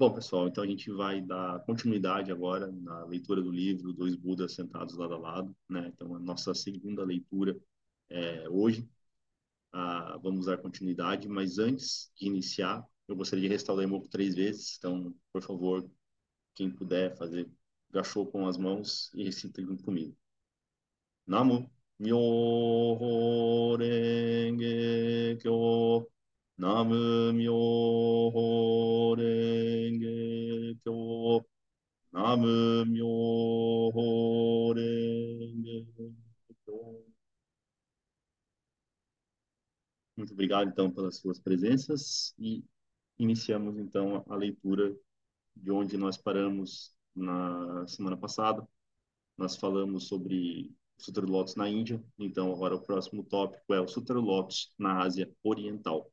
Bom, pessoal, então a gente vai dar continuidade agora na leitura do livro Dois Budas Sentados Lado a Lado, né? Então, a nossa segunda leitura é hoje. Ah, vamos dar continuidade, mas antes de iniciar, eu gostaria de restaurar o três vezes. Então, por favor, quem puder fazer gachou com as mãos e recita junto comigo. Namo Myoho Renge Kyo Namu Myoho Renge Kyo Namu Myoho Renge Kyo Muito obrigado, então, pelas suas presenças e iniciamos, então, a leitura de onde nós paramos na semana passada. Nós falamos sobre Sutra do Lótus na Índia, então agora o próximo tópico é o Sutra do Lótus na Ásia Oriental.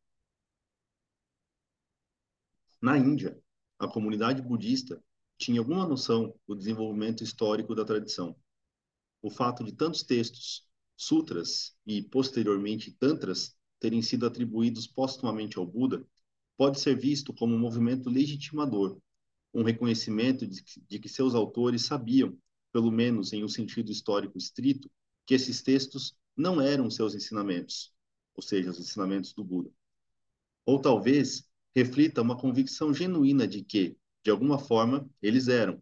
Na Índia, a comunidade budista tinha alguma noção do desenvolvimento histórico da tradição. O fato de tantos textos, sutras e posteriormente tantras terem sido atribuídos postumamente ao Buda pode ser visto como um movimento legitimador um reconhecimento de, de que seus autores sabiam, pelo menos em um sentido histórico estrito, que esses textos não eram seus ensinamentos, ou seja, os ensinamentos do Buda. Ou talvez reflita uma convicção genuína de que, de alguma forma, eles eram.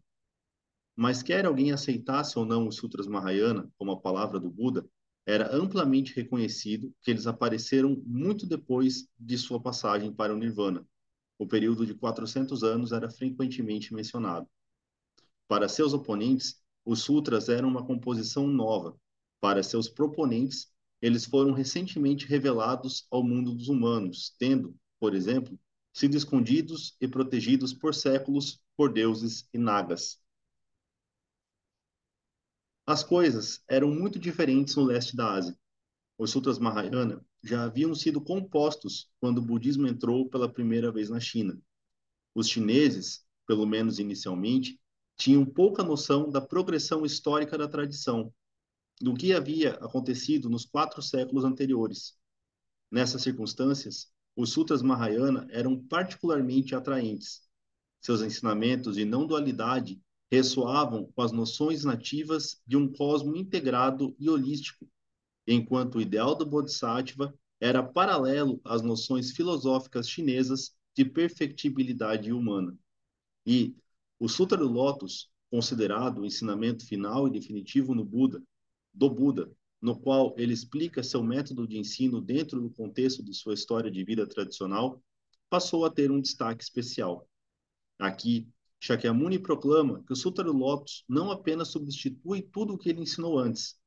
Mas quer alguém aceitasse ou não os Sutras Mahayana como a palavra do Buda, era amplamente reconhecido que eles apareceram muito depois de sua passagem para o Nirvana, o período de 400 anos era frequentemente mencionado. Para seus oponentes, os sutras eram uma composição nova. Para seus proponentes, eles foram recentemente revelados ao mundo dos humanos, tendo, por exemplo, sido escondidos e protegidos por séculos por deuses e nagas. As coisas eram muito diferentes no leste da Ásia. Os Sutras Mahayana já haviam sido compostos quando o budismo entrou pela primeira vez na China. Os chineses, pelo menos inicialmente, tinham pouca noção da progressão histórica da tradição, do que havia acontecido nos quatro séculos anteriores. Nessas circunstâncias, os Sutras Mahayana eram particularmente atraentes. Seus ensinamentos de não dualidade ressoavam com as noções nativas de um cosmo integrado e holístico, enquanto o ideal do Bodhisattva era paralelo às noções filosóficas chinesas de perfectibilidade humana. E o Sutra do Lótus, considerado o ensinamento final e definitivo no Buda, do Buda, no qual ele explica seu método de ensino dentro do contexto de sua história de vida tradicional, passou a ter um destaque especial. Aqui, Shakyamuni proclama que o Sutra do Lótus não apenas substitui tudo o que ele ensinou antes,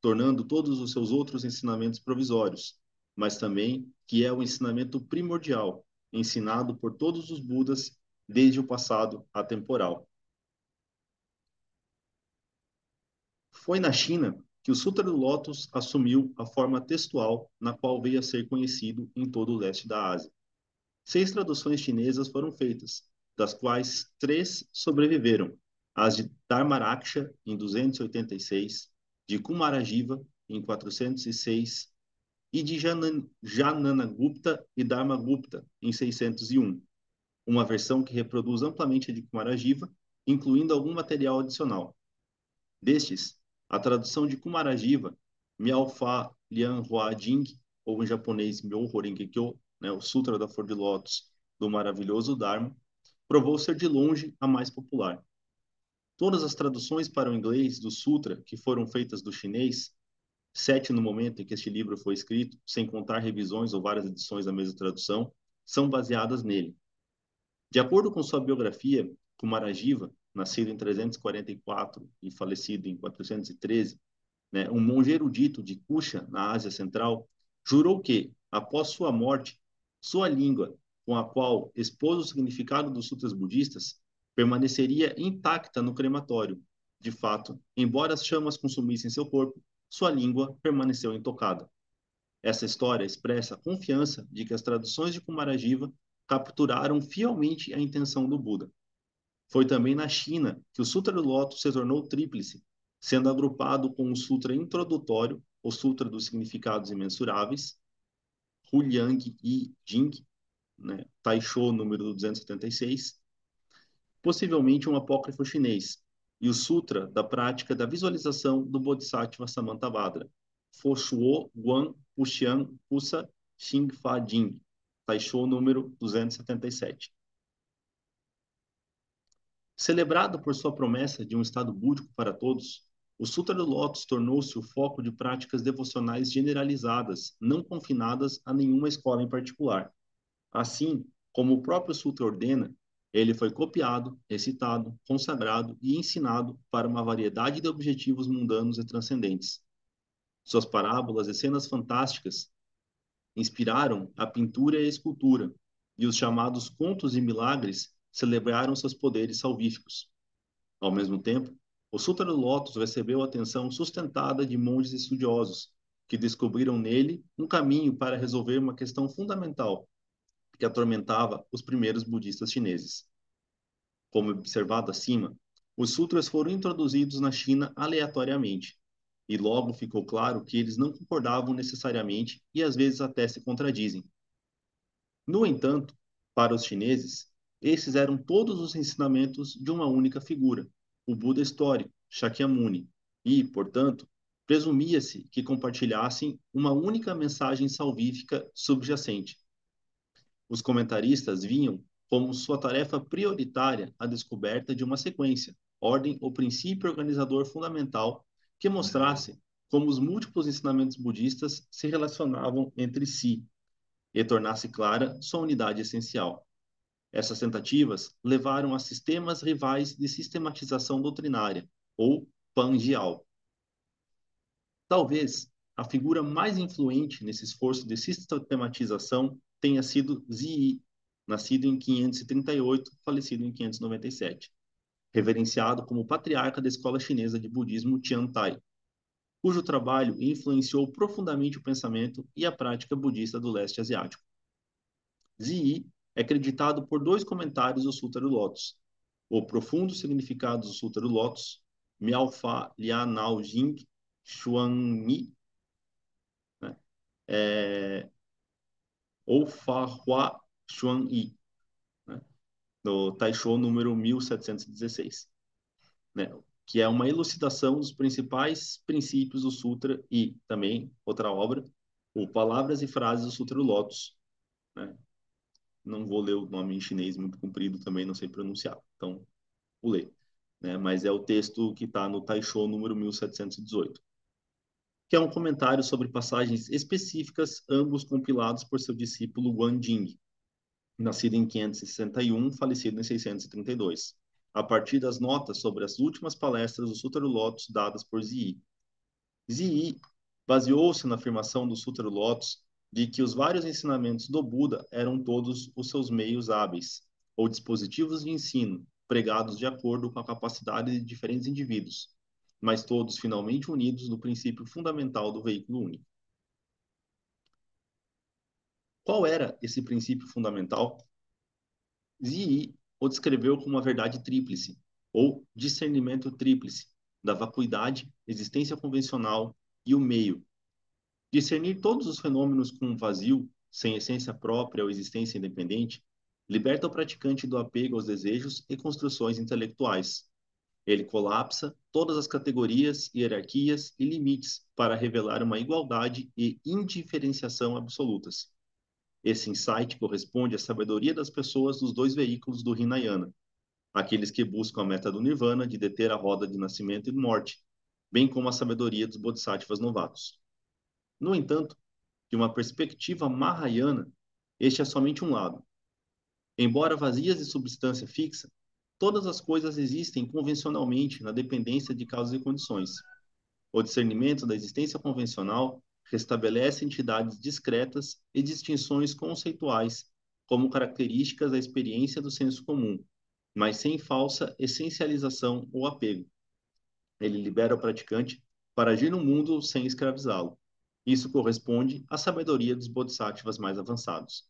tornando todos os seus outros ensinamentos provisórios, mas também que é o ensinamento primordial, ensinado por todos os Budas desde o passado atemporal. Foi na China que o Sutra do Lótus assumiu a forma textual na qual veio a ser conhecido em todo o leste da Ásia. Seis traduções chinesas foram feitas, das quais três sobreviveram: as de Dharmaraksha, em 286, de Kumarajiva, em 406, e de Jananagupta e Dharmagupta, em 601, uma versão que reproduz amplamente a de Kumarajiva, incluindo algum material adicional. Destes, a tradução de Kumarajiva, Mialfa Lian Hua Jing, ou em japonês Myoho Rengekyo, né, o Sutra da Flor de Lótus do maravilhoso Dharma, provou ser de longe a mais popular. Todas as traduções para o inglês do Sutra que foram feitas do chinês, sete no momento em que este livro foi escrito, sem contar revisões ou várias edições da mesma tradução, são baseadas nele. De acordo com sua biografia, Kumarajiva, nascido em 344 e falecido em 413, né, um monge erudito de Kusha, na Ásia Central, jurou que, após sua morte, sua língua, com a qual expôs o significado dos sutras budistas, permaneceria intacta no crematório. De fato, embora as chamas consumissem seu corpo, sua língua permaneceu intocada. Essa história expressa a confiança de que as traduções de Kumarajiva capturaram fielmente a intenção do Buda. Foi também na China que o Sutra do Lótus se tornou tríplice, sendo agrupado com o Sutra Introdutório, o Sutra dos Significados Imensuráveis, Huliang Yi Jing, né, Taisho número 276, possivelmente um apócrifo chinês, e o Sutra da prática da visualização do Bodhisattva Samantabhadra, Foshuo Guan Puxian Xing Fa Jing, Taisho número 277. Celebrado por sua promessa de um estado búdico para todos, o Sutra do Lótus tornou-se o foco de práticas devocionais generalizadas, não confinadas a nenhuma escola em particular. Assim, como o próprio Sutra ordena, ele foi copiado, recitado, consagrado e ensinado para uma variedade de objetivos mundanos e transcendentes. Suas parábolas e cenas fantásticas inspiraram a pintura e a escultura, e os chamados contos e milagres celebraram seus poderes salvíficos. Ao mesmo tempo, o Sutra do Lótus recebeu atenção sustentada de monges estudiosos, que descobriram nele um caminho para resolver uma questão fundamental que atormentava os primeiros budistas chineses. Como observado acima, os sutras foram introduzidos na China aleatoriamente, e logo ficou claro que eles não concordavam necessariamente e às vezes até se contradizem. No entanto, para os chineses, esses eram todos os ensinamentos de uma única figura, o Buda histórico, Shakyamuni, e, portanto, presumia-se que compartilhassem uma única mensagem salvífica subjacente. Os comentaristas vinham como sua tarefa prioritária a descoberta de uma sequência, ordem ou princípio organizador fundamental que mostrasse como os múltiplos ensinamentos budistas se relacionavam entre si e tornasse clara sua unidade essencial. Essas tentativas levaram a sistemas rivais de sistematização doutrinária, ou pangial. Talvez a figura mais influente nesse esforço de sistematização tenha sido Ziyi, nascido em 538, falecido em 597, reverenciado como patriarca da escola chinesa de budismo Tiantai, cujo trabalho influenciou profundamente o pensamento e a prática budista do leste asiático. Ziyi é acreditado por dois comentários do Sutra do Lótus. O profundo significado do Sutra do Lótus, Miaofa Lianao Jing Xuanmi, né? é, ou Fa Hua Xuanyi, né? no Taisho número 1716, né? que é uma elucidação dos principais princípios do Sutra e também outra obra, o Palavras e Frases do Sutra do Lótus, né? Não vou ler o nome em chinês muito comprido também, não sei pronunciar, então pulei. Né? Mas é o texto que está no Taisho número 1718, que é um comentário sobre passagens específicas, ambos compilados por seu discípulo Guan Jing, nascido em 561, falecido em 632, a partir das notas sobre as últimas palestras do Sutra do Lotus dadas por Ziyi. Ziyi baseou-se na afirmação do Sutra do Lotus de que os vários ensinamentos do Buda eram todos os seus meios hábeis, ou dispositivos de ensino, pregados de acordo com a capacidade de diferentes indivíduos, mas todos finalmente unidos no princípio fundamental do veículo único. Qual era esse princípio fundamental? Ziyi o descreveu como uma verdade tríplice, ou discernimento tríplice, da vacuidade, existência convencional e o meio, Discernir todos os fenômenos com um vazio, sem essência própria ou existência independente, liberta o praticante do apego aos desejos e construções intelectuais. Ele colapsa todas as categorias, hierarquias e limites para revelar uma igualdade e indiferenciação absolutas. Esse insight corresponde à sabedoria das pessoas dos dois veículos do Hinayana, aqueles que buscam a meta do Nirvana de deter a roda de nascimento e morte, bem como a sabedoria dos Bodhisattvas novatos. No entanto, de uma perspectiva mahayana, este é somente um lado. Embora vazias de substância fixa, todas as coisas existem convencionalmente na dependência de causas e condições. O discernimento da existência convencional restabelece entidades discretas e distinções conceituais como características da experiência do senso comum, mas sem falsa essencialização ou apego. Ele libera o praticante para agir no mundo sem escravizá-lo. Isso corresponde à sabedoria dos bodhisattvas mais avançados.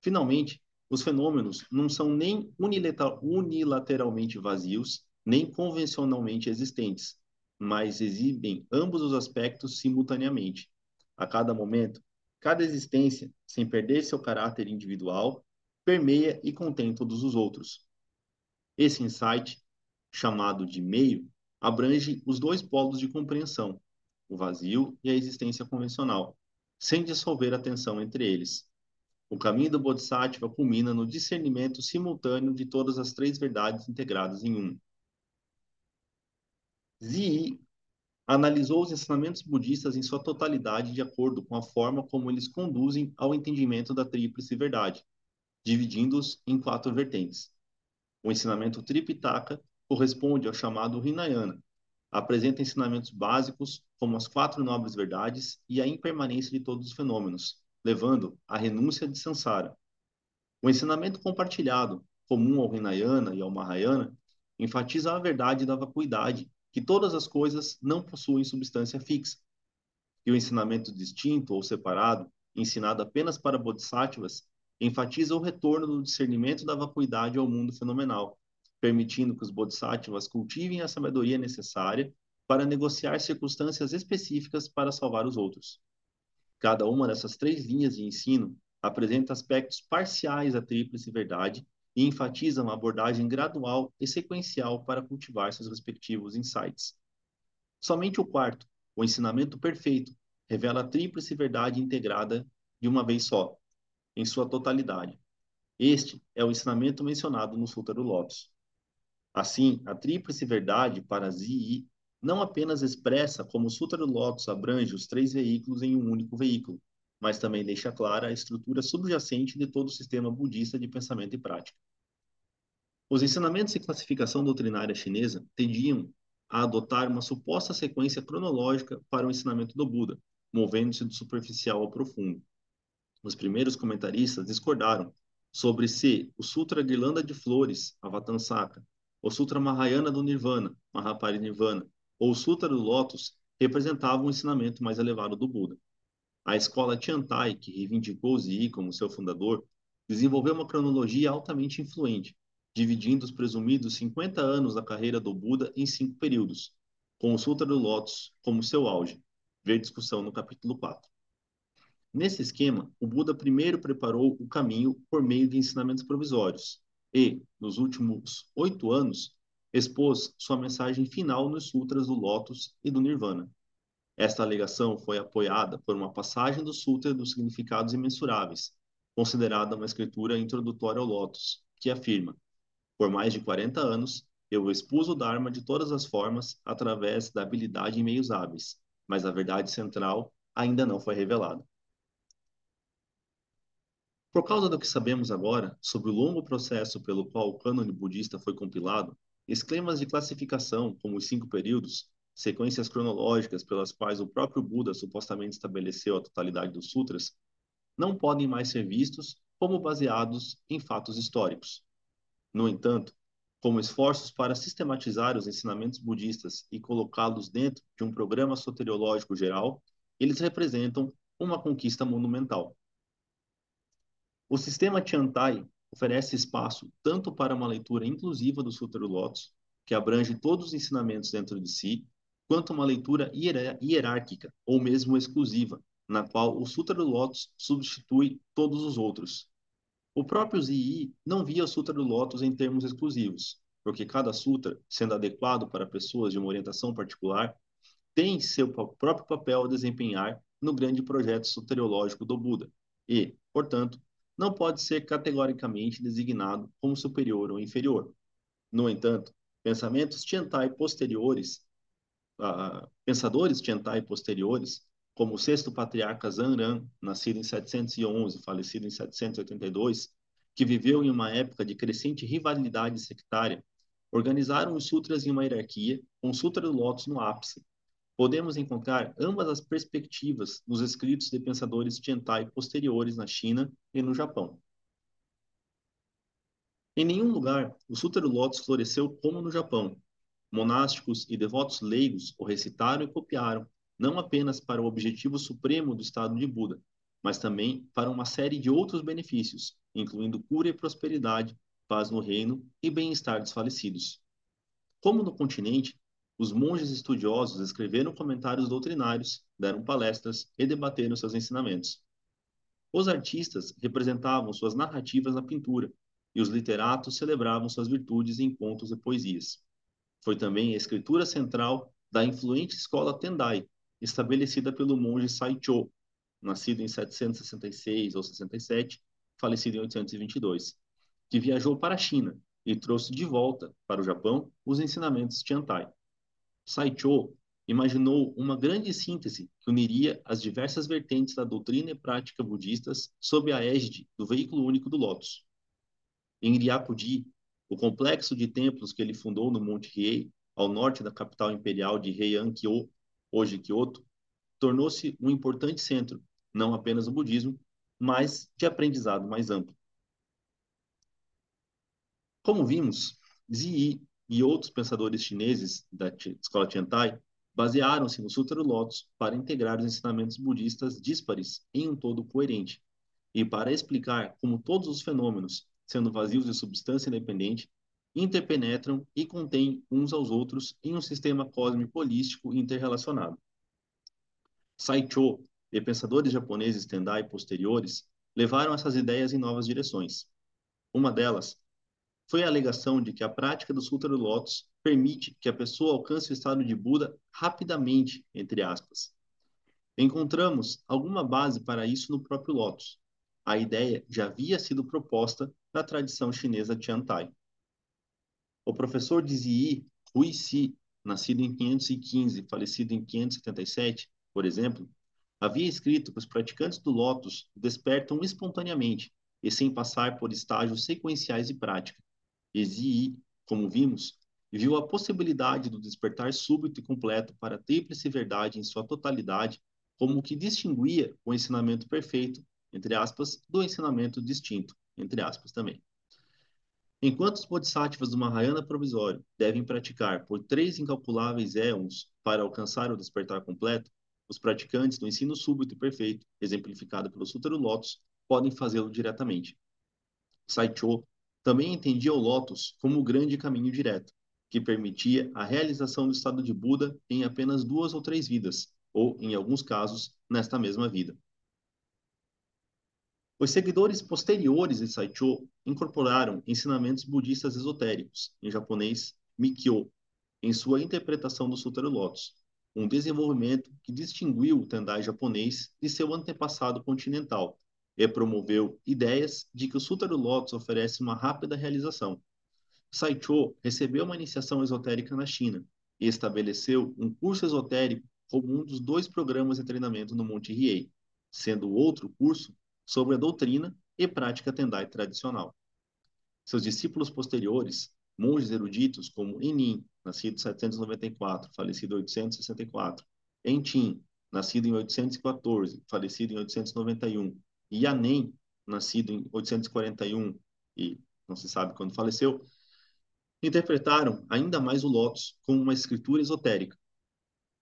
Finalmente, os fenômenos não são nem unilateralmente vazios, nem convencionalmente existentes, mas exibem ambos os aspectos simultaneamente. A cada momento, cada existência, sem perder seu caráter individual, permeia e contém todos os outros. Esse insight, chamado de meio, abrange os dois polos de compreensão, o vazio e a existência convencional, sem dissolver a tensão entre eles. O caminho do Bodhisattva culmina no discernimento simultâneo de todas as três verdades integradas em um. Zi analisou os ensinamentos budistas em sua totalidade de acordo com a forma como eles conduzem ao entendimento da tríplice verdade, dividindo-os em quatro vertentes. O ensinamento Tripitaka corresponde ao chamado Hinayana, apresenta ensinamentos básicos como as quatro nobres verdades e a impermanência de todos os fenômenos, levando à renúncia de Sansara. O ensinamento compartilhado, comum ao Hinayana e ao Mahayana, enfatiza a verdade da vacuidade, que todas as coisas não possuem substância fixa. E o ensinamento distinto ou separado, ensinado apenas para bodhisattvas, enfatiza o retorno do discernimento da vacuidade ao mundo fenomenal, permitindo que os bodhisattvas cultivem a sabedoria necessária para negociar circunstâncias específicas para salvar os outros. Cada uma dessas três linhas de ensino apresenta aspectos parciais da tríplice verdade e enfatiza uma abordagem gradual e sequencial para cultivar seus respectivos insights. Somente o quarto, o ensinamento perfeito, revela a tríplice verdade integrada de uma vez só, em sua totalidade. Este é o ensinamento mencionado no Sutra do Lótus. Assim, a tríplice verdade para Zi não apenas expressa como o Sutra do Lótus abrange os três veículos em um único veículo, mas também deixa clara a estrutura subjacente de todo o sistema budista de pensamento e prática. Os ensinamentos e classificação doutrinária chinesa tendiam a adotar uma suposta sequência cronológica para o ensinamento do Buda, movendo-se do superficial ao profundo. Os primeiros comentaristas discordaram sobre se o Sutra Guirlanda de Flores, Avatansaka, o Sutra Mahayana do Nirvana, Mahaparinirvana, ou o Sutra do Lótus representavam o ensinamento mais elevado do Buda. A escola Tiantai, que reivindicou Zi como seu fundador, desenvolveu uma cronologia altamente influente, dividindo os presumidos 50 anos da carreira do Buda em cinco períodos, com o Sutra do Lótus como seu auge. Ver discussão no capítulo 4. Nesse esquema, o Buda primeiro preparou o caminho por meio de ensinamentos provisórios, e, nos últimos oito anos, expôs sua mensagem final nos Sutras do Lótus e do Nirvana. Esta alegação foi apoiada por uma passagem do Sutra dos Significados Imensuráveis, considerada uma escritura introdutória ao Lótus, que afirma: Por mais de 40 anos, eu expus o Dharma de todas as formas através da habilidade em meios hábeis, mas a verdade central ainda não foi revelada. Por causa do que sabemos agora sobre o longo processo pelo qual o cânone budista foi compilado, esquemas de classificação, como os cinco períodos, sequências cronológicas pelas quais o próprio Buda supostamente estabeleceu a totalidade dos sutras, não podem mais ser vistos como baseados em fatos históricos. No entanto, como esforços para sistematizar os ensinamentos budistas e colocá-los dentro de um programa soteriológico geral, eles representam uma conquista monumental. O sistema Tiantai oferece espaço tanto para uma leitura inclusiva do Sutra do Lótus, que abrange todos os ensinamentos dentro de si, quanto uma leitura hierárquica ou mesmo exclusiva, na qual o Sutra do Lótus substitui todos os outros. O próprio Zii não via o Sutra do Lótus em termos exclusivos, porque cada sutra, sendo adequado para pessoas de uma orientação particular, tem seu próprio papel a desempenhar no grande projeto soteriológico do Buda e, portanto, não pode ser categoricamente designado como superior ou inferior. No entanto, pensamentos Tiantai posteriores, uh, pensadores Tiantai posteriores, como o sexto patriarca Zanran, nascido em 711, falecido em 782, que viveu em uma época de crescente rivalidade sectária, organizaram os sutras em uma hierarquia, com o Sutra do Lótus no ápice, podemos encontrar ambas as perspectivas nos escritos de pensadores Tiantai posteriores na China e no Japão. Em nenhum lugar o Sutra do Lótus floresceu como no Japão. Monásticos e devotos leigos o recitaram e copiaram, não apenas para o objetivo supremo do estado de Buda, mas também para uma série de outros benefícios, incluindo cura e prosperidade, paz no reino e bem-estar dos falecidos. Como no continente, os monges estudiosos escreveram comentários doutrinários, deram palestras e debateram seus ensinamentos. Os artistas representavam suas narrativas na pintura, e os literatos celebravam suas virtudes em contos e poesias. Foi também a escritura central da influente escola Tendai, estabelecida pelo monge Saicho, nascido em 766 ou 67, falecido em 822, que viajou para a China e trouxe de volta para o Japão os ensinamentos Tiantai. Saicho imaginou uma grande síntese que uniria as diversas vertentes da doutrina e prática budistas sob a égide do veículo único do Lotus. Em Ryakudi, o complexo de templos que ele fundou no Monte Hiei, ao norte da capital imperial de Heian-kyo, hoje Kyoto, tornou-se um importante centro, não apenas do budismo, mas de aprendizado mais amplo. Como vimos, Ziyi e outros pensadores chineses da escola Tiantai basearam-se no Sutra do Lotus para integrar os ensinamentos budistas díspares em um todo coerente e para explicar como todos os fenômenos, sendo vazios de substância independente, interpenetram e contêm uns aos outros em um sistema cósmico holístico interrelacionado. Saicho e pensadores japoneses Tendai posteriores levaram essas ideias em novas direções. Uma delas foi a alegação de que a prática do Sutra do Lótus permite que a pessoa alcance o estado de Buda rapidamente, entre aspas. Encontramos alguma base para isso no próprio Lótus. A ideia já havia sido proposta na tradição chinesa Tiantai. O professor de Ziyi, Hui Si, nascido em 515 falecido em 577, por exemplo, havia escrito que os praticantes do Lótus despertam espontaneamente e sem passar por estágios sequenciais de prática, Ezii, como vimos, viu a possibilidade do despertar súbito e completo para a tríplice verdade em sua totalidade como o que distinguia o ensinamento perfeito, entre aspas, do ensinamento distinto, entre aspas também. Enquanto os bodhisattvas do Mahayana provisório devem praticar por três incalculáveis éons para alcançar o despertar completo, os praticantes do ensino súbito e perfeito, exemplificado pelo Sutra do Lotus, podem fazê-lo diretamente. Saicho também entendia o Lotus como o grande caminho direto, que permitia a realização do estado de Buda em apenas duas ou três vidas, ou, em alguns casos, nesta mesma vida. Os seguidores posteriores de Saicho incorporaram ensinamentos budistas esotéricos, em japonês Mikyo, em sua interpretação do Sutra Lotus, um desenvolvimento que distinguiu o Tendai japonês de seu antepassado continental, e promoveu ideias de que o Sutra do Lotus oferece uma rápida realização. Saicho recebeu uma iniciação esotérica na China e estabeleceu um curso esotérico como um dos dois programas de treinamento no Monte Hiei, sendo outro curso sobre a doutrina e prática Tendai tradicional. Seus discípulos posteriores, monges eruditos como Enin, nascido em 794, falecido em 864, Entin, nascido em 814, falecido em 891, e Yanem, nascido em 841 e não se sabe quando faleceu, interpretaram ainda mais o Lotus como uma escritura esotérica.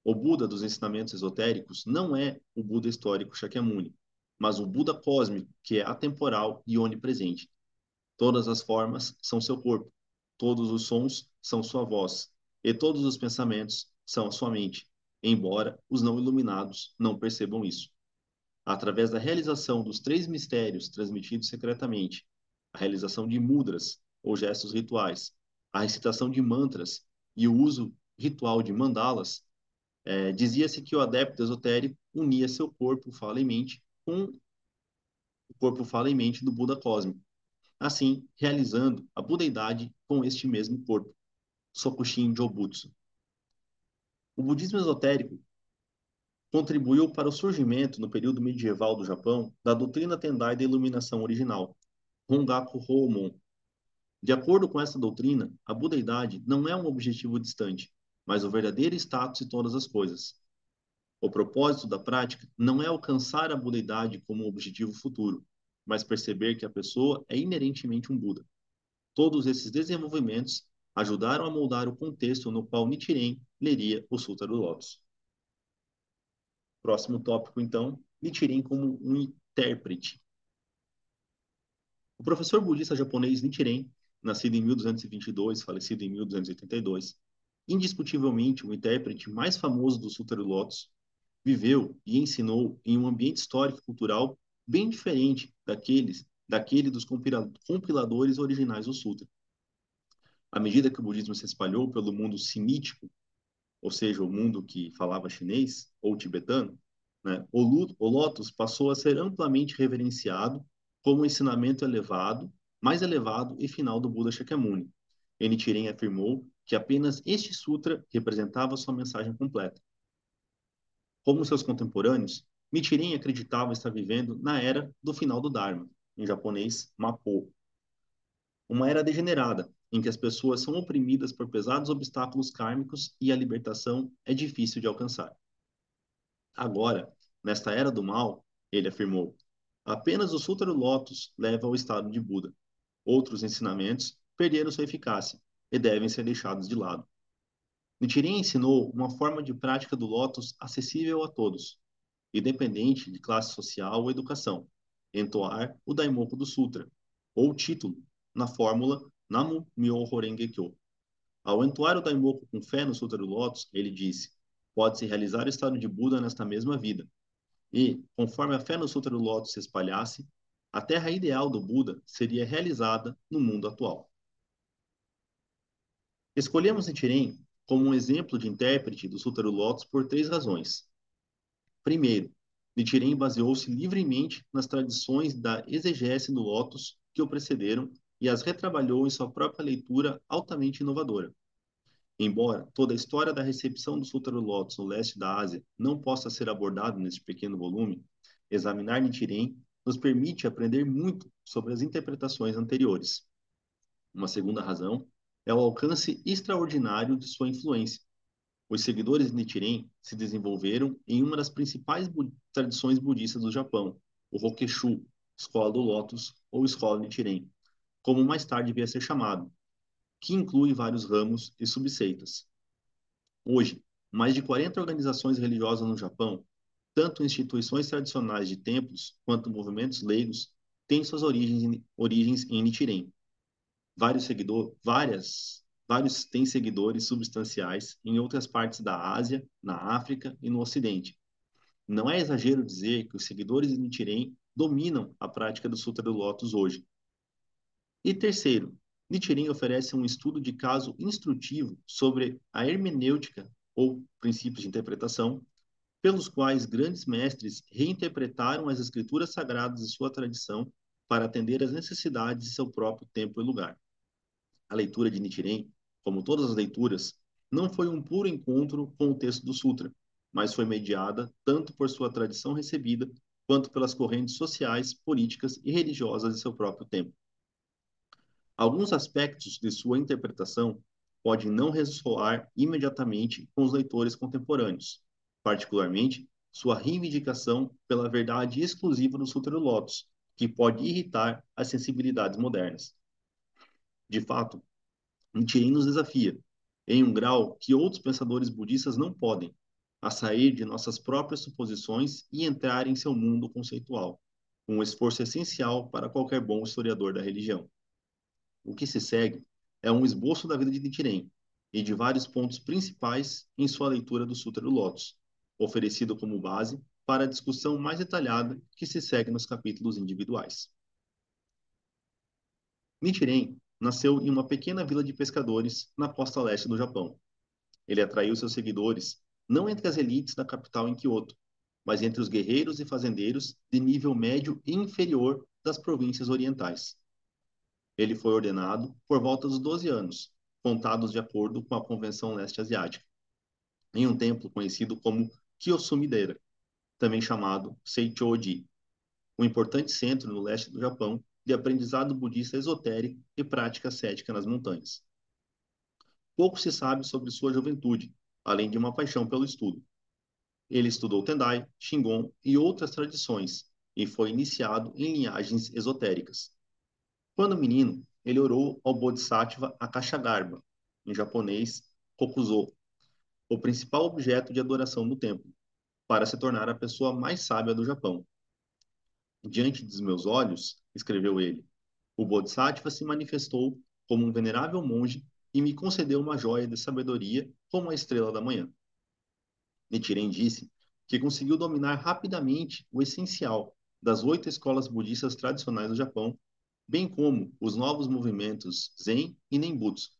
O Buda dos ensinamentos esotéricos não é o Buda histórico Shakyamuni, mas o Buda cósmico, que é atemporal e onipresente. Todas as formas são seu corpo, todos os sons são sua voz, e todos os pensamentos são a sua mente, embora os não iluminados não percebam isso através da realização dos três mistérios transmitidos secretamente, a realização de mudras, ou gestos rituais, a recitação de mantras e o uso ritual de mandalas, é, dizia-se que o adepto esotérico unia seu corpo, fala e mente, com o corpo, fala e mente do Buda cósmico, assim realizando a budeidade com este mesmo corpo, Sokushin Jobutsu. O budismo esotérico contribuiu para o surgimento, no período medieval do Japão, da doutrina Tendai da iluminação original, Hongaku Homon. De acordo com essa doutrina, a budeidade não é um objetivo distante, mas o verdadeiro status de todas as coisas. O propósito da prática não é alcançar a budeidade como um objetivo futuro, mas perceber que a pessoa é inerentemente um Buda. Todos esses desenvolvimentos ajudaram a moldar o contexto no qual Nichiren leria o Sutra do Lótus. Próximo tópico, então, Nichiren como um intérprete. O professor budista japonês Nichiren, nascido em 1222, falecido em 1282, indiscutivelmente o intérprete mais famoso do Sutra do Lotus, viveu e ensinou em um ambiente histórico e cultural bem diferente daqueles daquele dos compiladores originais do Sutra. À medida que o budismo se espalhou pelo mundo sinítico, ou seja, o mundo que falava chinês ou tibetano, né, o, Lotus passou a ser amplamente reverenciado como um ensinamento elevado, mais elevado e final do Buda Shakyamuni. Nichiren afirmou que apenas este sutra representava sua mensagem completa. Como seus contemporâneos, Nichiren acreditava estar vivendo na era do final do Dharma, em japonês, Mappo. Uma era degenerada, em que as pessoas são oprimidas por pesados obstáculos kármicos e a libertação é difícil de alcançar. Agora, nesta era do mal, ele afirmou, apenas o Sutra do Lótus leva ao estado de Buda. Outros ensinamentos perderam sua eficácia e devem ser deixados de lado. Nichiren ensinou uma forma de prática do Lótus acessível a todos, independente de classe social ou educação, entoar o Daimoku do Sutra, ou título, na fórmula Namu Myoho Renge. Ao entoar o Daimoku com fé no Sutra do Lótus, ele disse: pode-se realizar o estado de Buda nesta mesma vida. E, conforme a fé no Sutra do Lótus se espalhasse, a terra ideal do Buda seria realizada no mundo atual. Escolhemos Nichiren como um exemplo de intérprete do Sutra do Lótus por três razões. Primeiro, Nichiren baseou-se livremente nas tradições da exegese do Lótus que o precederam e as retrabalhou em sua própria leitura altamente inovadora. Embora toda a história da recepção do Sutra do Lótus no leste da Ásia não possa ser abordada neste pequeno volume, examinar Nichiren nos permite aprender muito sobre as interpretações anteriores. Uma segunda razão é o alcance extraordinário de sua influência. Os seguidores de Nichiren se desenvolveram em uma das principais bu tradições budistas do Japão, o Rokeshu, Escola do Lótus ou Escola Nichiren, como mais tarde veio a ser chamado, que inclui vários ramos e subseitas. Hoje, mais de 40 organizações religiosas no Japão, tanto instituições tradicionais de templos quanto movimentos leigos, têm suas origens em, origens em Nichiren. Vários várias, vários têm seguidores substanciais em outras partes da Ásia, na África e no Ocidente. Não é exagero dizer que os seguidores de Nichiren dominam a prática do Sutra do Lótus hoje. E terceiro, Nichiren oferece um estudo de caso instrutivo sobre a hermenêutica ou princípios de interpretação, pelos quais grandes mestres reinterpretaram as escrituras sagradas de sua tradição para atender às necessidades de seu próprio tempo e lugar. A leitura de Nichiren, como todas as leituras, não foi um puro encontro com o texto do Sutra, mas foi mediada tanto por sua tradição recebida quanto pelas correntes sociais, políticas e religiosas de seu próprio tempo. Alguns aspectos de sua interpretação podem não ressoar imediatamente com os leitores contemporâneos, particularmente sua reivindicação pela verdade exclusiva do Sutra do que pode irritar as sensibilidades modernas. De fato, Nichiren nos desafia, em um grau que outros pensadores budistas não podem, a sair de nossas próprias suposições e entrar em seu mundo conceitual, um esforço essencial para qualquer bom historiador da religião. O que se segue é um esboço da vida de Nichiren e de vários pontos principais em sua leitura do Sutra do Lótus, oferecido como base para a discussão mais detalhada que se segue nos capítulos individuais. Nichiren nasceu em uma pequena vila de pescadores na costa leste do Japão. Ele atraiu seus seguidores não entre as elites da capital em Kyoto, mas entre os guerreiros e fazendeiros de nível médio e inferior das províncias orientais. Ele foi ordenado por volta dos 12 anos, contados de acordo com a Convenção Leste Asiática, em um templo conhecido como Kiyosumi-dera, também chamado Seichoji, um importante centro no leste do Japão de aprendizado budista esotérico e prática cética nas montanhas. Pouco se sabe sobre sua juventude, além de uma paixão pelo estudo. Ele estudou Tendai, Shingon e outras tradições, e foi iniciado em linhagens esotéricas. Quando menino, ele orou ao Bodhisattva Akashagarba, em japonês, Kokuzo, o principal objeto de adoração do templo, para se tornar a pessoa mais sábia do Japão. Diante dos meus olhos, escreveu ele, o Bodhisattva se manifestou como um venerável monge e me concedeu uma joia de sabedoria como a estrela da manhã. Nichiren disse que conseguiu dominar rapidamente o essencial das oito escolas budistas tradicionais do Japão, bem como os novos movimentos Zen e Nembutsu.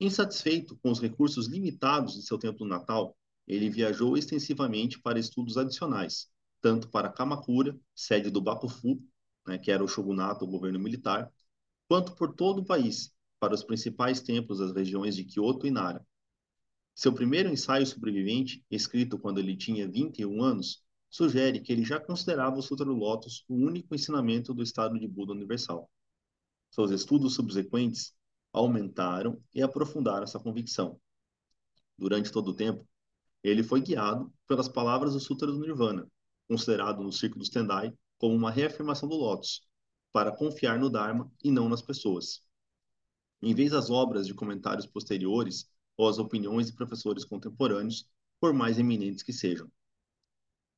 Insatisfeito com os recursos limitados de seu templo natal, ele viajou extensivamente para estudos adicionais, tanto para Kamakura, sede do Bakufu, né, que era o shogunato, o governo militar, quanto por todo o país, para os principais templos das regiões de Kyoto e Nara. Seu primeiro ensaio sobrevivente, escrito quando ele tinha 21 anos, sugere que ele já considerava o Sutra do Lótus o único ensinamento do estado de Buda universal. Seus estudos subsequentes aumentaram e aprofundaram essa convicção. Durante todo o tempo, ele foi guiado pelas palavras do Sutra do Nirvana, considerado no Círculo dos Tendai como uma reafirmação do Lótus, para confiar no Dharma e não nas pessoas. Em vez das obras de comentários posteriores ou as opiniões de professores contemporâneos, por mais eminentes que sejam.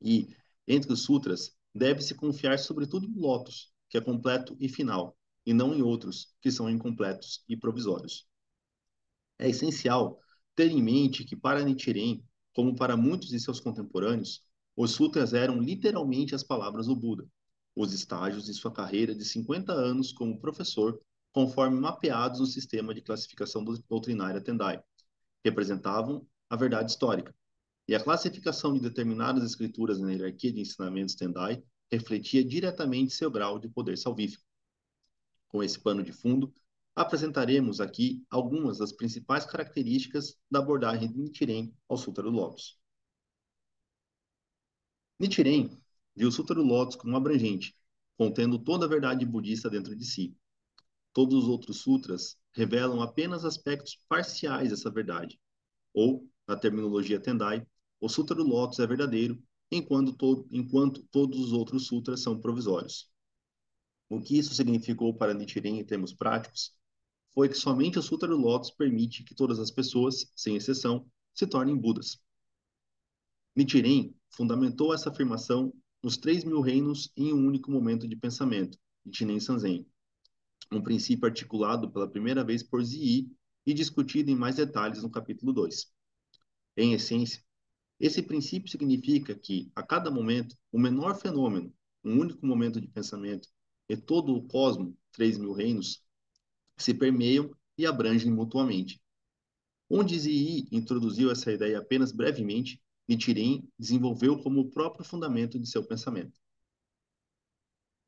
E, entre os sutras, deve-se confiar sobretudo no Lótus, que é completo e final, e não em outros, que são incompletos e provisórios. É essencial ter em mente que para Nichiren, como para muitos de seus contemporâneos, os sutras eram literalmente as palavras do Buda, os estágios de sua carreira de 50 anos como professor, conforme mapeados no sistema de classificação doutrinária Tendai, representavam a verdade histórica. E a classificação de determinadas escrituras na hierarquia de ensinamentos Tendai refletia diretamente seu grau de poder salvífico. Com esse pano de fundo, apresentaremos aqui algumas das principais características da abordagem de Nichiren ao Sutra do Lótus. Nichiren viu o Sutra do Lótus como abrangente, contendo toda a verdade budista dentro de si. Todos os outros sutras revelam apenas aspectos parciais dessa verdade. Ou, na terminologia Tendai, o Sutra do Lótus é verdadeiro, enquanto, to enquanto todos os outros sutras são provisórios. O que isso significou para Nichiren em termos práticos foi que somente o Sutra do Lótus permite que todas as pessoas, sem exceção, se tornem Budas. Nichiren fundamentou essa afirmação nos três mil reinos em um único momento de pensamento, Ichinen Sanzen, um princípio articulado pela primeira vez por Ziyi e discutido em mais detalhes no capítulo 2. Em essência, esse princípio significa que, a cada momento, o menor fenômeno, um único momento de pensamento, e todo o cosmo, três mil reinos, se permeiam e abrangem mutuamente. Onde Ziyi introduziu essa ideia apenas brevemente, Nichiren desenvolveu como o próprio fundamento de seu pensamento.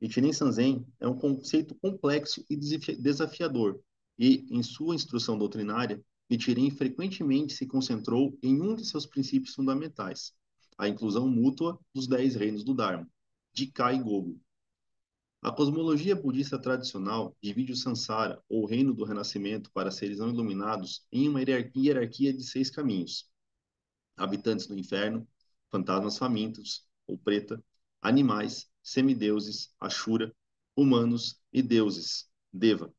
Nichiren Sanzen é um conceito complexo e desafiador, e, em sua instrução doutrinária, Nichiren frequentemente se concentrou em um de seus princípios fundamentais, a inclusão mútua dos dez reinos do Dharma, Jika e Gogu. A cosmologia budista tradicional divide o Sansara, ou reino do renascimento para seres não iluminados, em uma hierarquia de seis caminhos, habitantes do inferno, fantasmas famintos, ou preta, animais, semideuses, Ashura, humanos e deuses, Deva.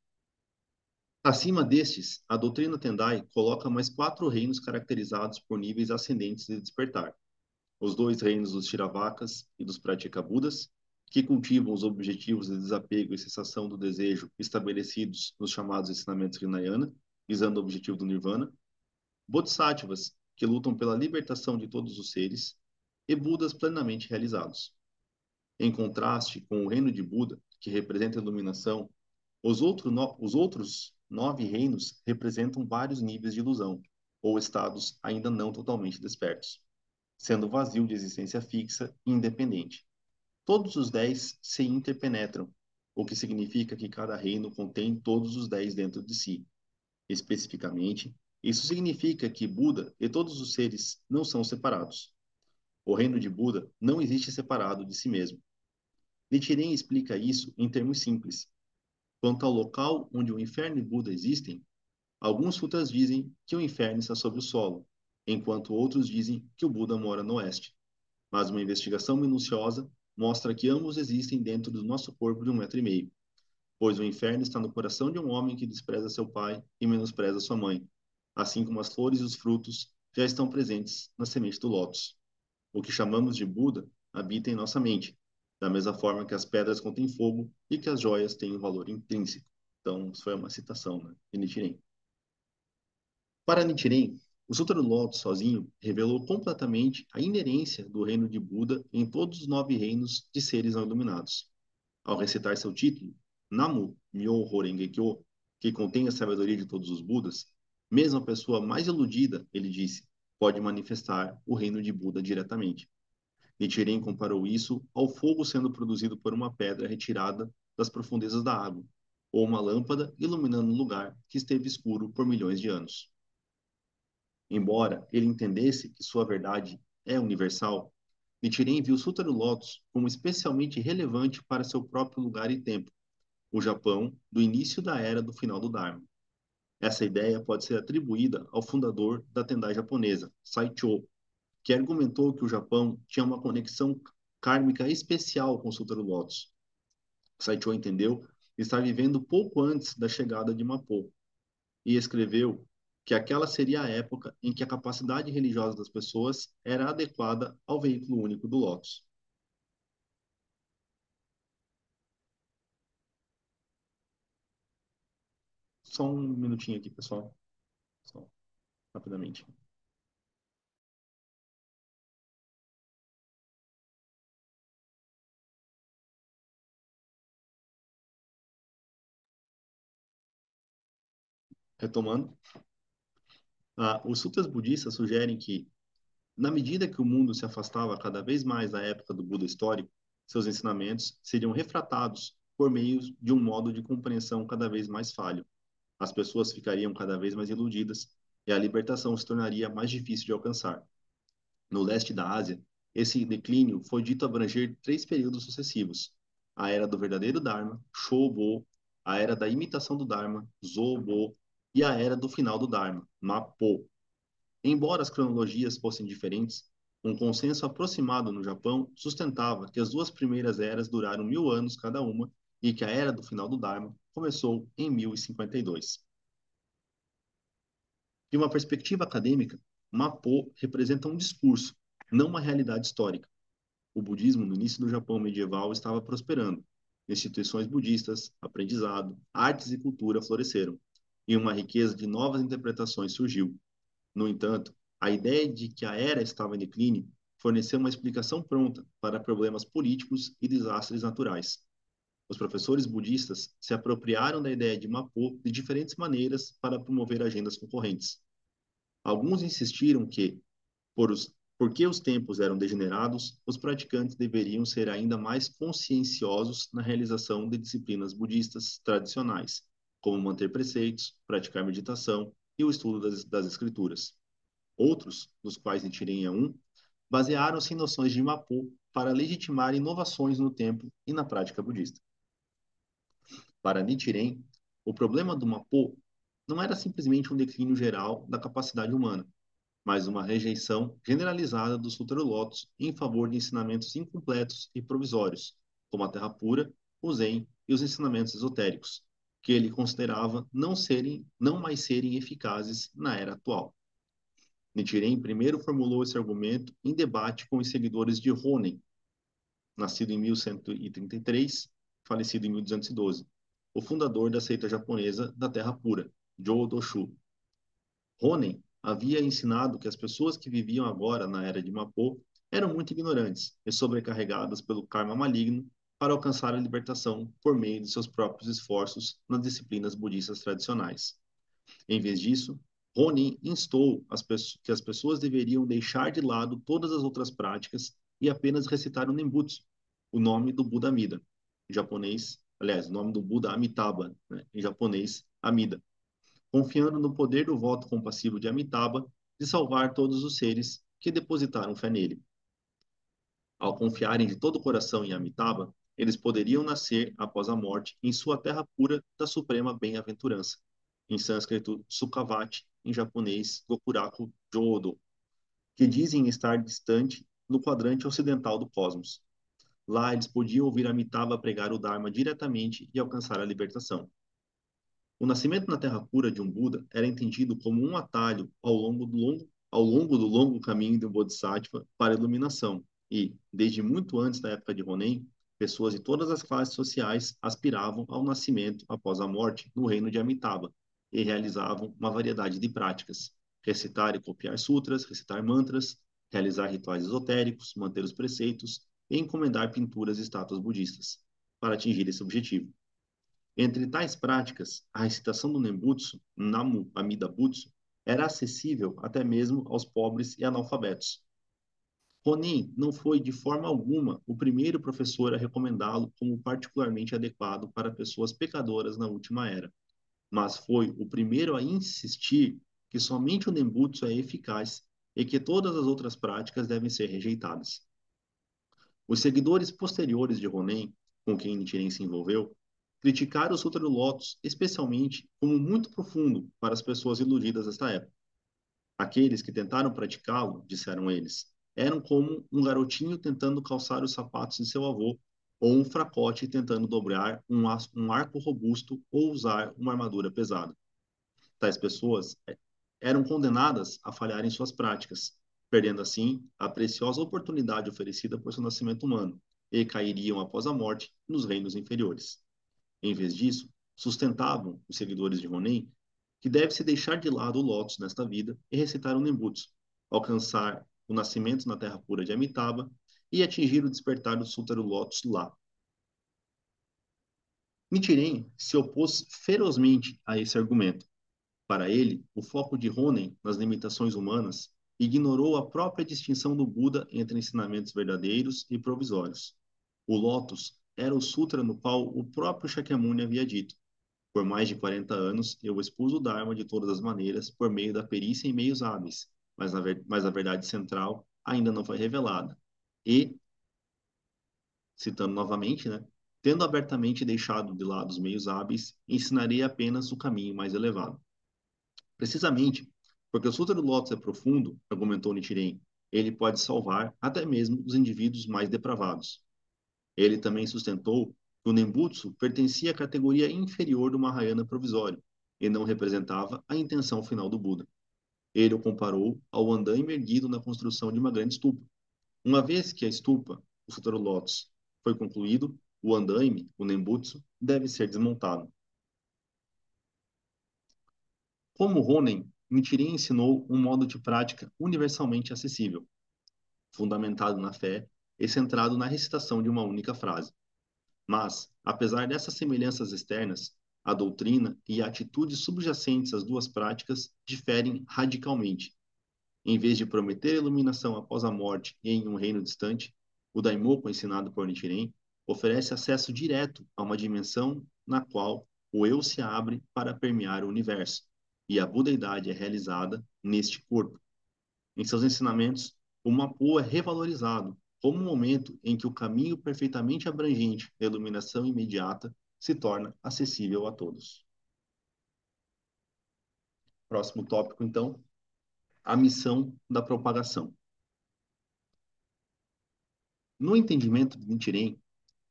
Acima destes, a doutrina Tendai coloca mais quatro reinos caracterizados por níveis ascendentes de despertar. Os dois reinos dos Shiravakas e dos Pratyekabudas, que cultivam os objetivos de desapego e cessação do desejo estabelecidos nos chamados ensinamentos Hinayana, visando o objetivo do Nirvana. Bodhisattvas, que lutam pela libertação de todos os seres, e Budas plenamente realizados. Em contraste com o reino de Buda, que representa a iluminação, os, outro os outros nove reinos representam vários níveis de ilusão, ou estados ainda não totalmente despertos, sendo vazio de existência fixa e independente. Todos os dez se interpenetram, o que significa que cada reino contém todos os dez dentro de si. Especificamente, isso significa que Buda e todos os seres não são separados. O reino de Buda não existe separado de si mesmo. Nichiren explica isso em termos simples. Quanto ao local onde o inferno e Buda existem, alguns sutras dizem que o inferno está sob o solo, enquanto outros dizem que o Buda mora no oeste. Mas uma investigação minuciosa mostra que ambos existem dentro do nosso corpo de um metro e meio, pois o inferno está no coração de um homem que despreza seu pai e menospreza sua mãe, assim como as flores e os frutos já estão presentes na semente do lótus. O que chamamos de Buda habita em nossa mente, da mesma forma que as pedras contêm fogo e que as joias têm um valor intrínseco. Então, isso foi uma citação né, de Nichiren. Para Nichiren, O Sutra do Lotus sozinho revelou completamente a inerência do reino de Buda em todos os nove reinos de seres não iluminados. Ao recitar seu título, Namu Myoho Renge Kyo, que contém a sabedoria de todos os Budas, mesmo a pessoa mais iludida, ele disse, pode manifestar o reino de Buda diretamente. Nichiren comparou isso ao fogo sendo produzido por uma pedra retirada das profundezas da água, ou uma lâmpada iluminando um lugar que esteve escuro por milhões de anos. Embora ele entendesse que sua verdade é universal, Nichiren viu Sutra do Lotus como especialmente relevante para seu próprio lugar e tempo, o Japão do início da era do final do Dharma. Essa ideia pode ser atribuída ao fundador da Tendai japonesa, Saicho, que argumentou que o Japão tinha uma conexão kármica especial com Sutra do Lotus. Saicho entendeu estar vivendo pouco antes da chegada de Mapô e escreveu que aquela seria a época em que a capacidade religiosa das pessoas era adequada ao veículo único do Lotus. Só um minutinho aqui, pessoal. Só, rapidamente. Retomando. Ah, os sutras budistas sugerem que, na medida que o mundo se afastava cada vez mais da época do Buda histórico, seus ensinamentos seriam refratados por meio de um modo de compreensão cada vez mais falho. As pessoas ficariam cada vez mais iludidas e a libertação se tornaria mais difícil de alcançar. No leste da Ásia, esse declínio foi dito abranger três períodos sucessivos: a era do verdadeiro Dharma, Shobo, a era da imitação do Dharma, Zobo, e a era do final do Dharma, Mappo. Embora as cronologias fossem diferentes, um consenso aproximado no Japão sustentava que as duas primeiras eras duraram mil anos cada uma e que a era do final do Dharma começou em 1052. De uma perspectiva acadêmica, Mappo representa um discurso, não uma realidade histórica. O budismo no início do Japão medieval estava prosperando. Instituições budistas, aprendizado, artes e cultura floresceram e uma riqueza de novas interpretações surgiu. No entanto, a ideia de que a era estava em declínio forneceu uma explicação pronta para problemas políticos e desastres naturais. Os professores budistas se apropriaram da ideia de Mapô de diferentes maneiras para promover agendas concorrentes. Alguns insistiram que, por os, porque os tempos eram degenerados, os praticantes deveriam ser ainda mais conscienciosos na realização de disciplinas budistas tradicionais, como manter preceitos, praticar meditação e o estudo das, das escrituras. Outros, dos quais Nichiren é um, basearam-se em noções de Mapu para legitimar inovações no tempo e na prática budista. Para Nichiren, o problema do Mapu não era simplesmente um declínio geral da capacidade humana, mas uma rejeição generalizada do Sutra Lotus em favor de ensinamentos incompletos e provisórios, como a Terra Pura, o Zen e os ensinamentos esotéricos, que ele considerava não serem, não mais serem eficazes na era atual. Nichiren primeiro formulou esse argumento em debate com os seguidores de Honen, nascido em 1133, falecido em 1212, o fundador da seita japonesa da Terra Pura, Jodo Doshu. Honen havia ensinado que as pessoas que viviam agora na era de Mapô eram muito ignorantes e sobrecarregadas pelo karma maligno para alcançar a libertação por meio de seus próprios esforços nas disciplinas budistas tradicionais. Em vez disso, Ronin instou as que as pessoas deveriam deixar de lado todas as outras práticas e apenas recitar o Nembutsu, o nome do Buda Amida, em japonês, aliás, o nome do Buda Amitabha, né, em japonês, Amida, confiando no poder do voto compassivo de Amitabha de salvar todos os seres que depositaram fé nele. Ao confiarem de todo o coração em Amitabha, eles poderiam nascer após a morte em sua terra pura da suprema bem-aventurança. Em sânscrito, Sukhavati, em japonês, Gokuraku Jodo, que dizem estar distante no quadrante ocidental do cosmos. Lá eles podiam ouvir Amitabha pregar o Dharma diretamente e alcançar a libertação. O nascimento na terra pura de um Buda era entendido como um atalho ao longo do longo, ao longo do longo caminho um Bodhisattva para a iluminação e, desde muito antes da época de Ronen, Pessoas de todas as classes sociais aspiravam ao nascimento após a morte no reino de Amitabha e realizavam uma variedade de práticas, recitar e copiar sutras, recitar mantras, realizar rituais esotéricos, manter os preceitos e encomendar pinturas e estátuas budistas, para atingir esse objetivo. Entre tais práticas, a recitação do Nembutsu, Namu Amida Butsu, era acessível até mesmo aos pobres e analfabetos. Ronin não foi de forma alguma o primeiro professor a recomendá-lo como particularmente adequado para pessoas pecadoras na última era, mas foi o primeiro a insistir que somente o Nembutsu é eficaz e que todas as outras práticas devem ser rejeitadas. Os seguidores posteriores de Ronin, com quem Nichiren se envolveu, criticaram o Sutra do Lótus, especialmente, como muito profundo para as pessoas iludidas desta época. Aqueles que tentaram praticá-lo, disseram eles, eram como um garotinho tentando calçar os sapatos de seu avô, ou um fracote tentando dobrar um, um arco robusto ou usar uma armadura pesada. Tais pessoas é, eram condenadas a falhar em suas práticas, perdendo assim a preciosa oportunidade oferecida por seu nascimento humano, e cairiam após a morte nos reinos inferiores. Em vez disso, sustentavam os seguidores de Ronin que deve-se deixar de lado o Lotus nesta vida e recitar o Nembutsu, alcançar o nascimento na terra pura de Amitabha e atingir o despertar do Sutra do Lotus lá. Nichiren se opôs ferozmente a esse argumento. Para ele, o foco de Ronin nas limitações humanas ignorou a própria distinção do Buda entre ensinamentos verdadeiros e provisórios. O Lotus era o sutra no qual o próprio Shakyamuni havia dito: Por mais de 40 anos eu expus o Dharma de todas as maneiras por meio da perícia em meios hábeis, mas a, mas a verdade central ainda não foi revelada. E, citando novamente, né, tendo abertamente deixado de lado os meios hábeis, ensinarei apenas o caminho mais elevado. Precisamente porque o Sutra do Lótus é profundo, argumentou Nichiren, ele pode salvar até mesmo os indivíduos mais depravados. Ele também sustentou que o Nembutsu pertencia à categoria inferior do Mahayana provisório e não representava a intenção final do Buda. Ele o comparou ao andaime erguido na construção de uma grande estupa. Uma vez que a estupa, o Sutra Lotus, foi concluído, o andaime, o Nembutsu, deve ser desmontado. Como Ronen, Nichiren ensinou um modo de prática universalmente acessível, fundamentado na fé e centrado na recitação de uma única frase. Mas, apesar dessas semelhanças externas, a doutrina e a atitude subjacentes às duas práticas diferem radicalmente. Em vez de prometer iluminação após a morte e em um reino distante, o Daimoku ensinado por Nichiren oferece acesso direto a uma dimensão na qual o eu se abre para permear o universo, e a budeidade é realizada neste corpo. Em seus ensinamentos, o Mapu é revalorizado como um momento em que o caminho perfeitamente abrangente da iluminação imediata se torna acessível a todos. Próximo tópico, então, a missão da propagação. No entendimento de Nichiren,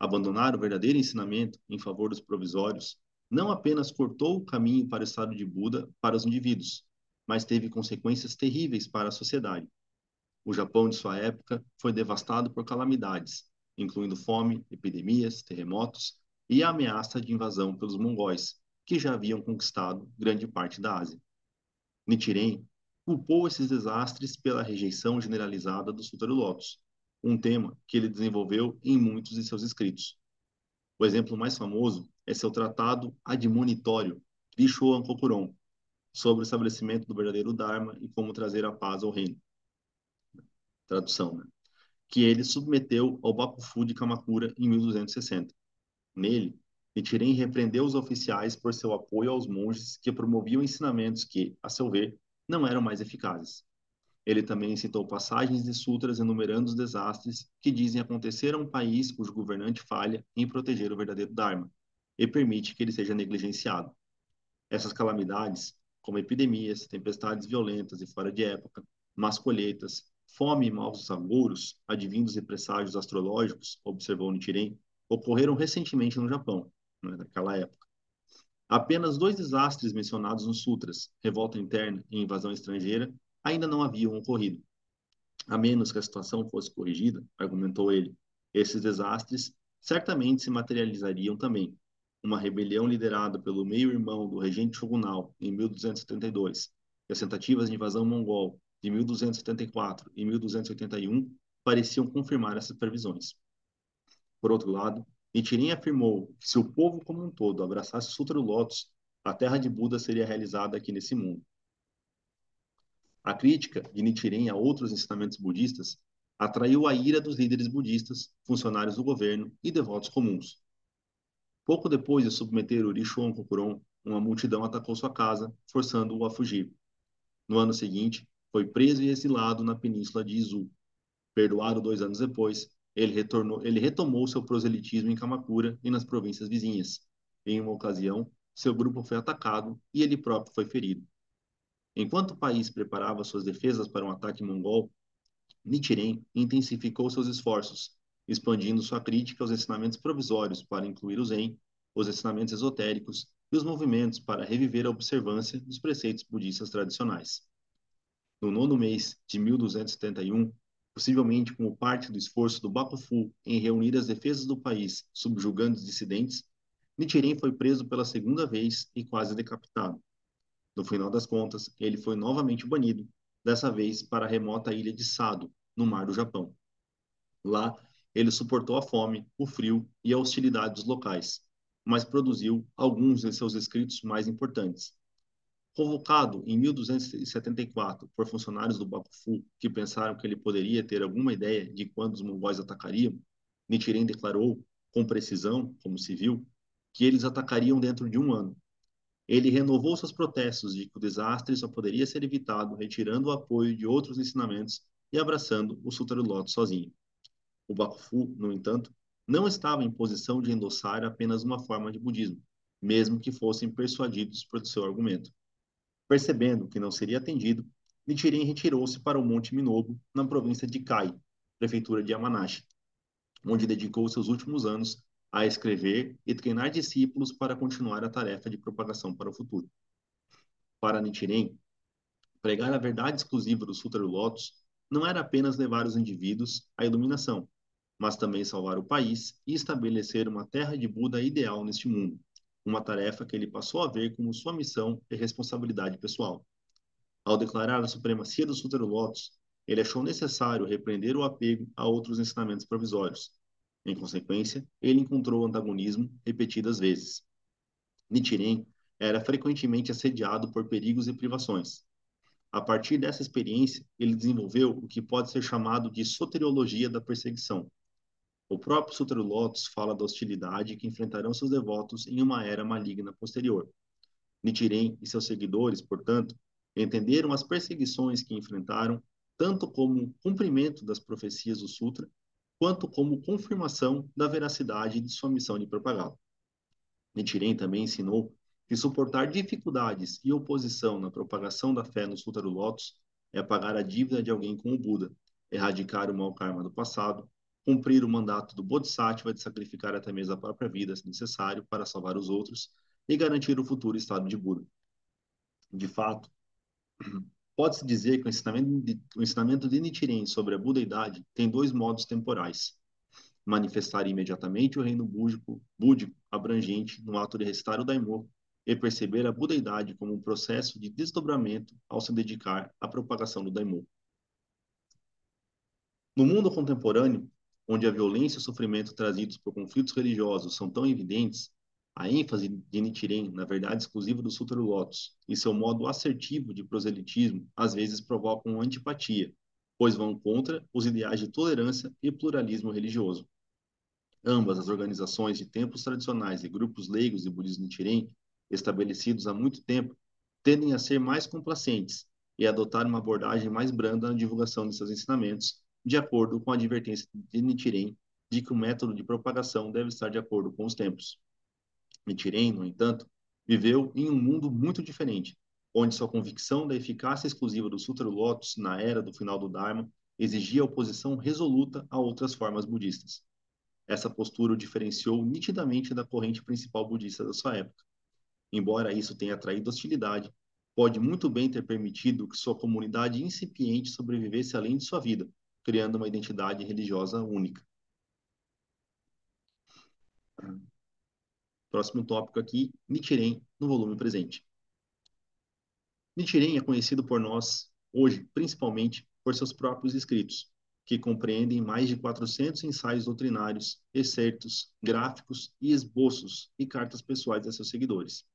abandonar o verdadeiro ensinamento em favor dos provisórios não apenas cortou o caminho para o estado de Buda para os indivíduos, mas teve consequências terríveis para a sociedade. O Japão de sua época foi devastado por calamidades, incluindo fome, epidemias, terremotos e a ameaça de invasão pelos mongóis, que já haviam conquistado grande parte da Ásia. Nichiren culpou esses desastres pela rejeição generalizada do Sutra do Lótus, um tema que ele desenvolveu em muitos de seus escritos. O exemplo mais famoso é seu tratado admonitório, Vishoan Kokuron, sobre o estabelecimento do verdadeiro Dharma e como trazer a paz ao reino tradução, né? que ele submeteu ao Bakufu de Kamakura em 1260. Nele, Nichiren repreendeu os oficiais por seu apoio aos monges que promoviam ensinamentos que, a seu ver, não eram mais eficazes. Ele também citou passagens de sutras enumerando os desastres que dizem acontecer a um país cujo governante falha em proteger o verdadeiro Dharma e permite que ele seja negligenciado. Essas calamidades, como epidemias, tempestades violentas e fora de época, más colheitas, Fome e maus agouros, advindos de presságios astrológicos, observou Nichiren, ocorreram recentemente no Japão, né, naquela época. Apenas dois desastres mencionados nos sutras, revolta interna e invasão estrangeira, ainda não haviam ocorrido. A menos que a situação fosse corrigida, argumentou ele, esses desastres certamente se materializariam também. Uma rebelião liderada pelo meio-irmão do regente shogunal em 1272 e as tentativas de invasão mongol de 1274 e 1281 pareciam confirmar essas previsões. Por outro lado, Nichiren afirmou que se o povo como um todo abraçasse o Sutra do Lótus, a terra de Buda seria realizada aqui nesse mundo. A crítica de Nichiren a outros ensinamentos budistas atraiu a ira dos líderes budistas, funcionários do governo e devotos comuns. Pouco depois de submeter Urichuan Kokuron, uma multidão atacou sua casa, forçando-o a fugir. No ano seguinte, foi preso e exilado na península de Izu. Perdoado dois anos depois, ele, retornou, ele retomou seu proselitismo em Kamakura e nas províncias vizinhas. Em uma ocasião, seu grupo foi atacado e ele próprio foi ferido. Enquanto o país preparava suas defesas para um ataque mongol, Nichiren intensificou seus esforços, expandindo sua crítica aos ensinamentos provisórios para incluir o Zen, os ensinamentos esotéricos e os movimentos para reviver a observância dos preceitos budistas tradicionais. No nono mês de 1271, possivelmente como parte do esforço do Bakufu em reunir as defesas do país subjugando os dissidentes, Nichiren foi preso pela segunda vez e quase decapitado. No final das contas, ele foi novamente banido, dessa vez para a remota ilha de Sado, no mar do Japão. Lá, ele suportou a fome, o frio e a hostilidade dos locais, mas produziu alguns de seus escritos mais importantes. Convocado em 1274 por funcionários do Bakufu que pensaram que ele poderia ter alguma ideia de quando os mongóis atacariam, Nichiren declarou, com precisão, como se viu, que eles atacariam dentro de um ano. Ele renovou seus protestos de que o desastre só poderia ser evitado retirando o apoio de outros ensinamentos e abraçando o Sutra do Loto sozinho. O Bakufu, no entanto, não estava em posição de endossar apenas uma forma de budismo, mesmo que fossem persuadidos por seu argumento. Percebendo que não seria atendido, Nichiren retirou-se para o Monte Minobu, na província de Kai, prefeitura de Yamanashi, onde dedicou seus últimos anos a escrever e treinar discípulos para continuar a tarefa de propagação para o futuro. Para Nichiren, pregar a verdade exclusiva do Sutra do Lotus não era apenas levar os indivíduos à iluminação, mas também salvar o país e estabelecer uma terra de Buda ideal neste mundo, uma tarefa que ele passou a ver como sua missão e responsabilidade pessoal. Ao declarar a supremacia do Sutra Lotus, ele achou necessário repreender o apego a outros ensinamentos provisórios, em consequência, ele encontrou antagonismo repetidas vezes. Nichiren era frequentemente assediado por perigos e privações. A partir dessa experiência, ele desenvolveu o que pode ser chamado de soteriologia da perseguição. O próprio Sutra do Lotus fala da hostilidade que enfrentarão seus devotos em uma era maligna posterior. Nichiren e seus seguidores, portanto, entenderam as perseguições que enfrentaram tanto como cumprimento das profecias do Sutra, quanto como confirmação da veracidade de sua missão de propagá-lo. Nichiren também ensinou que suportar dificuldades e oposição na propagação da fé no Sutra do Lotus é pagar a dívida de alguém com o Buda, erradicar o mau karma do passado, cumprir o mandato do Bodhisattva de sacrificar até mesmo a própria vida, se necessário, para salvar os outros e garantir o futuro estado de Buda. De fato, Pode-se dizer que o ensinamento, de, o ensinamento de Nichiren sobre a budeidade tem dois modos temporais. Manifestar imediatamente o reino búdico, búdico abrangente no ato de recitar o Daimyo e perceber a budeidade como um processo de desdobramento ao se dedicar à propagação do Daimyo. No mundo contemporâneo, onde a violência e o sofrimento trazidos por conflitos religiosos são tão evidentes, a ênfase de Nichiren na verdade exclusiva do Sutra Lotus e seu modo assertivo de proselitismo às vezes provocam antipatia, pois vão contra os ideais de tolerância e pluralismo religioso. Ambas as organizações de templos tradicionais e grupos leigos de budismo Nichiren, estabelecidos há muito tempo, tendem a ser mais complacentes e adotar uma abordagem mais branda na divulgação de seus ensinamentos, de acordo com a advertência de Nichiren de que o método de propagação deve estar de acordo com os tempos. Nichiren, no entanto, viveu em um mundo muito diferente, onde sua convicção da eficácia exclusiva do Sutra Lotus na era do final do Dharma exigia oposição resoluta a outras formas budistas. Essa postura o diferenciou nitidamente da corrente principal budista da sua época. Embora isso tenha atraído hostilidade, pode muito bem ter permitido que sua comunidade incipiente sobrevivesse além de sua vida, criando uma identidade religiosa única. Próximo tópico aqui, Nichiren no volume presente. Nichiren é conhecido por nós, hoje, principalmente por seus próprios escritos, que compreendem mais de 400 ensaios doutrinários, excertos, gráficos e esboços e cartas pessoais a seus seguidores.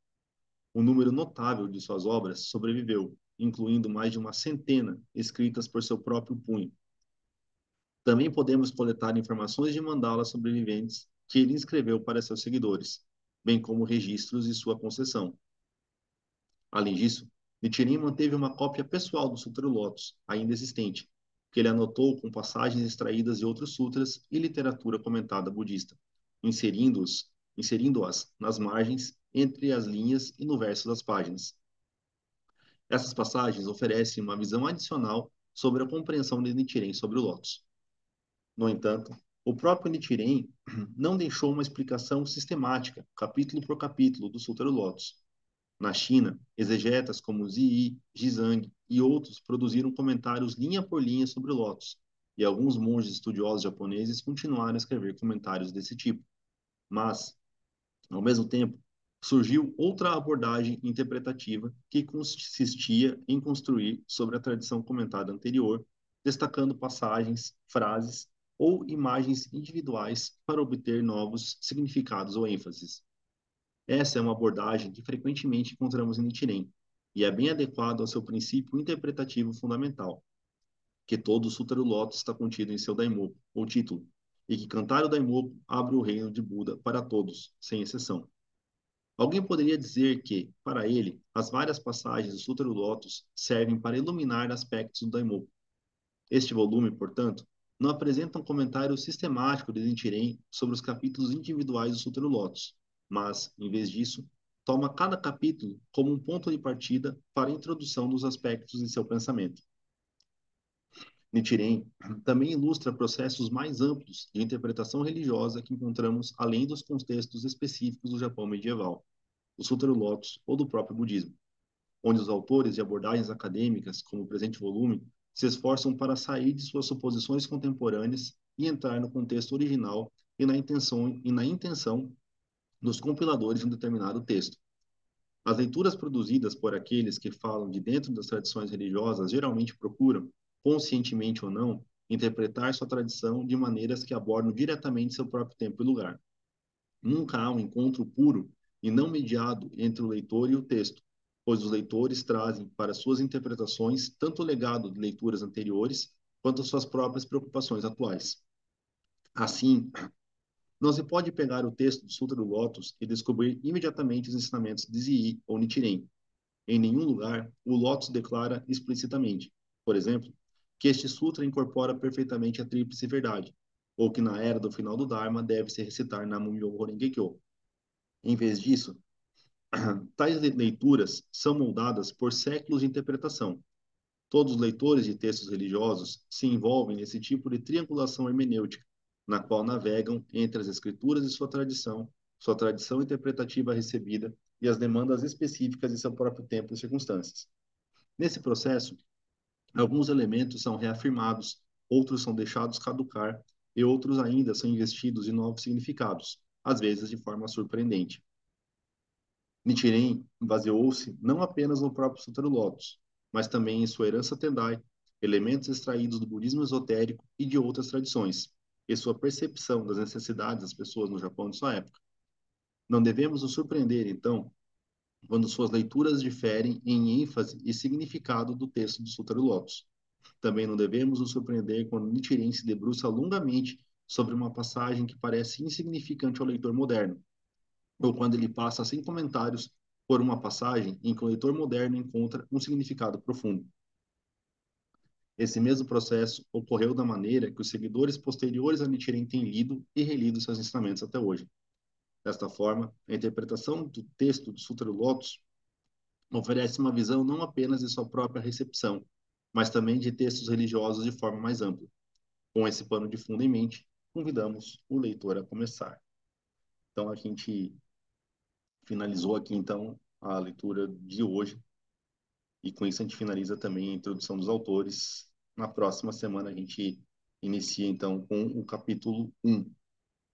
Um número notável de suas obras sobreviveu, incluindo mais de uma centena escritas por seu próprio punho. Também podemos coletar informações de mandalas sobreviventes que ele escreveu para seus seguidores, bem como registros de sua concessão. Além disso, Nichiren manteve uma cópia pessoal do Sutra Lotus, ainda existente, que ele anotou com passagens extraídas de outros sutras e literatura comentada budista, inserindo-as nas margens, entre as linhas e no verso das páginas. Essas passagens oferecem uma visão adicional sobre a compreensão de Nichiren sobre o Lotus. No entanto, o próprio Nichiren não deixou uma explicação sistemática, capítulo por capítulo, do Sutra Lotus. Na China, exegetas como Ziyi, Jizang e outros produziram comentários linha por linha sobre Lotus, e alguns monges estudiosos japoneses continuaram a escrever comentários desse tipo. Mas, ao mesmo tempo, surgiu outra abordagem interpretativa que consistia em construir sobre a tradição comentada anterior, destacando passagens, frases ou imagens individuais para obter novos significados ou ênfases. Essa é uma abordagem que frequentemente encontramos em Nichiren, e é bem adequado ao seu princípio interpretativo fundamental, que todo o Sutra do Lotus está contido em seu Daimoku, ou título, e que cantar o Daimoku abre o reino de Buda para todos, sem exceção. Alguém poderia dizer que, para ele, as várias passagens do Sutra do Lotus servem para iluminar aspectos do Daimoku. Este volume, portanto, não apresenta um comentário sistemático de Nichiren sobre os capítulos individuais do Sutra do Lotus, mas, em vez disso, toma cada capítulo como um ponto de partida para a introdução dos aspectos de seu pensamento. Nichiren também ilustra processos mais amplos de interpretação religiosa que encontramos além dos contextos específicos do Japão medieval, do Sutra do Lotus ou do próprio budismo, onde os autores de abordagens acadêmicas, como o presente volume, se esforçam para sair de suas suposições contemporâneas e entrar no contexto original e na intenção, e na intenção dos compiladores de um determinado texto. As leituras produzidas por aqueles que falam de dentro das tradições religiosas geralmente procuram, conscientemente ou não, interpretar sua tradição de maneiras que abordam diretamente seu próprio tempo e lugar. Nunca há um encontro puro e não mediado entre o leitor e o texto, pois os leitores trazem para suas interpretações tanto o legado de leituras anteriores quanto suas próprias preocupações atuais. Assim, não se pode pegar o texto do Sutra do Lotus e descobrir imediatamente os ensinamentos de Ziyi ou Nichiren. Em nenhum lugar, o Lotus declara explicitamente, por exemplo, que este sutra incorpora perfeitamente a tríplice verdade, ou que na era do final do Dharma deve-se recitar Nam-myoho Renge-kyo. Em vez disso, Tais leituras são moldadas por séculos de interpretação. Todos os leitores de textos religiosos se envolvem nesse tipo de triangulação hermenêutica, na qual navegam entre as escrituras e sua tradição, sua tradição interpretativa recebida e as demandas específicas de seu próprio tempo e circunstâncias. Nesse processo, alguns elementos são reafirmados, outros são deixados caducar e outros ainda são investidos em novos significados, às vezes de forma surpreendente. Nichiren baseou-se não apenas no próprio Sutra Lotus, mas também em sua herança Tendai, elementos extraídos do budismo esotérico e de outras tradições, e sua percepção das necessidades das pessoas no Japão de sua época. Não devemos nos surpreender, então, quando suas leituras diferem em ênfase e significado do texto do Sutra Lotus. Também não devemos nos surpreender quando Nichiren se debruça longamente sobre uma passagem que parece insignificante ao leitor moderno, ou quando ele passa sem comentários por uma passagem em que o leitor moderno encontra um significado profundo. Esse mesmo processo ocorreu da maneira que os seguidores posteriores a Nichiren têm lido e relido seus ensinamentos até hoje. Desta forma, a interpretação do texto do Sutra Lotus oferece uma visão não apenas de sua própria recepção, mas também de textos religiosos de forma mais ampla. Com esse pano de fundo em mente, convidamos o leitor a começar. Então, a gente finalizou aqui, então, a leitura de hoje. E com isso a gente finaliza também a introdução dos autores. Na próxima semana a gente inicia, então, com o capítulo 1,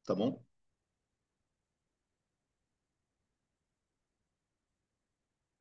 tá bom?